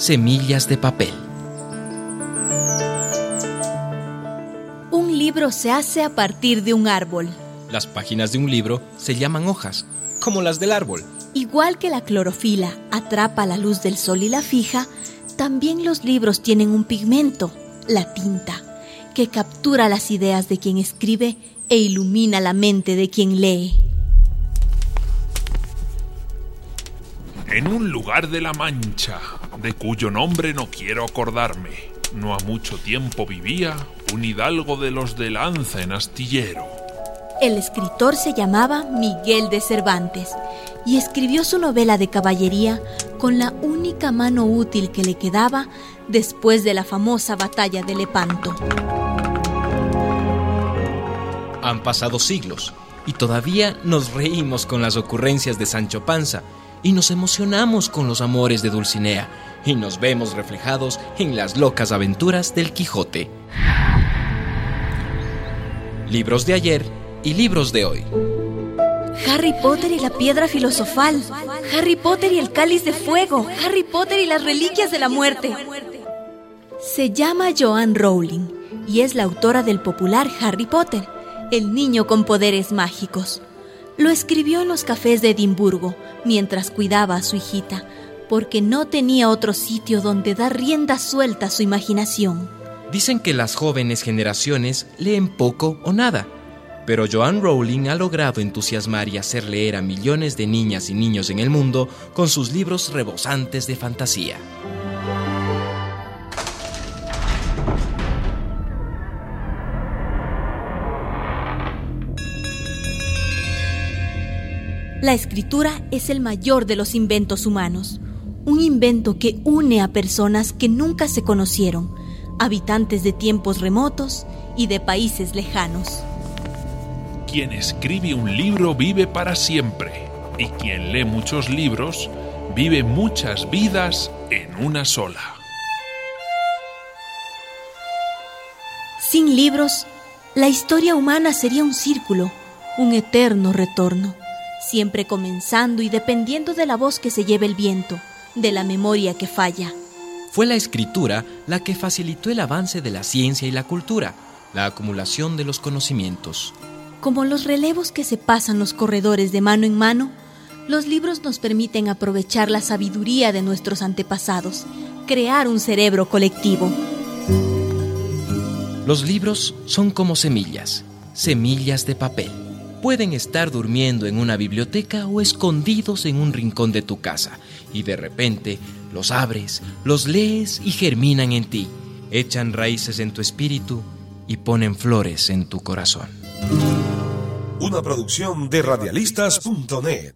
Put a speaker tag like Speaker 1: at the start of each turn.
Speaker 1: Semillas de papel.
Speaker 2: Un libro se hace a partir de un árbol.
Speaker 1: Las páginas de un libro se llaman hojas, como las del árbol.
Speaker 2: Igual que la clorofila atrapa la luz del sol y la fija, también los libros tienen un pigmento, la tinta, que captura las ideas de quien escribe e ilumina la mente de quien lee.
Speaker 3: En un lugar de la Mancha, de cuyo nombre no quiero acordarme, no ha mucho tiempo vivía un hidalgo de los de lanza en astillero.
Speaker 2: El escritor se llamaba Miguel de Cervantes y escribió su novela de caballería con la única mano útil que le quedaba después de la famosa batalla de Lepanto.
Speaker 1: Han pasado siglos y todavía nos reímos con las ocurrencias de Sancho Panza y nos emocionamos con los amores de Dulcinea y nos vemos reflejados en las locas aventuras del Quijote. Libros de ayer y libros de hoy.
Speaker 2: Harry Potter y la piedra filosofal. Harry Potter y el cáliz de fuego. Harry Potter y las reliquias de la muerte. Se llama Joanne Rowling y es la autora del popular Harry Potter, el niño con poderes mágicos. Lo escribió en los cafés de Edimburgo mientras cuidaba a su hijita, porque no tenía otro sitio donde dar rienda suelta a su imaginación.
Speaker 1: Dicen que las jóvenes generaciones leen poco o nada, pero Joanne Rowling ha logrado entusiasmar y hacer leer a millones de niñas y niños en el mundo con sus libros rebosantes de fantasía.
Speaker 2: La escritura es el mayor de los inventos humanos, un invento que une a personas que nunca se conocieron, habitantes de tiempos remotos y de países lejanos.
Speaker 3: Quien escribe un libro vive para siempre y quien lee muchos libros vive muchas vidas en una sola.
Speaker 2: Sin libros, la historia humana sería un círculo, un eterno retorno siempre comenzando y dependiendo de la voz que se lleve el viento, de la memoria que falla.
Speaker 1: Fue la escritura la que facilitó el avance de la ciencia y la cultura, la acumulación de los conocimientos.
Speaker 2: Como los relevos que se pasan los corredores de mano en mano, los libros nos permiten aprovechar la sabiduría de nuestros antepasados, crear un cerebro colectivo.
Speaker 1: Los libros son como semillas, semillas de papel pueden estar durmiendo en una biblioteca o escondidos en un rincón de tu casa y de repente los abres, los lees y germinan en ti, echan raíces en tu espíritu y ponen flores en tu corazón.
Speaker 4: Una producción de radialistas.net.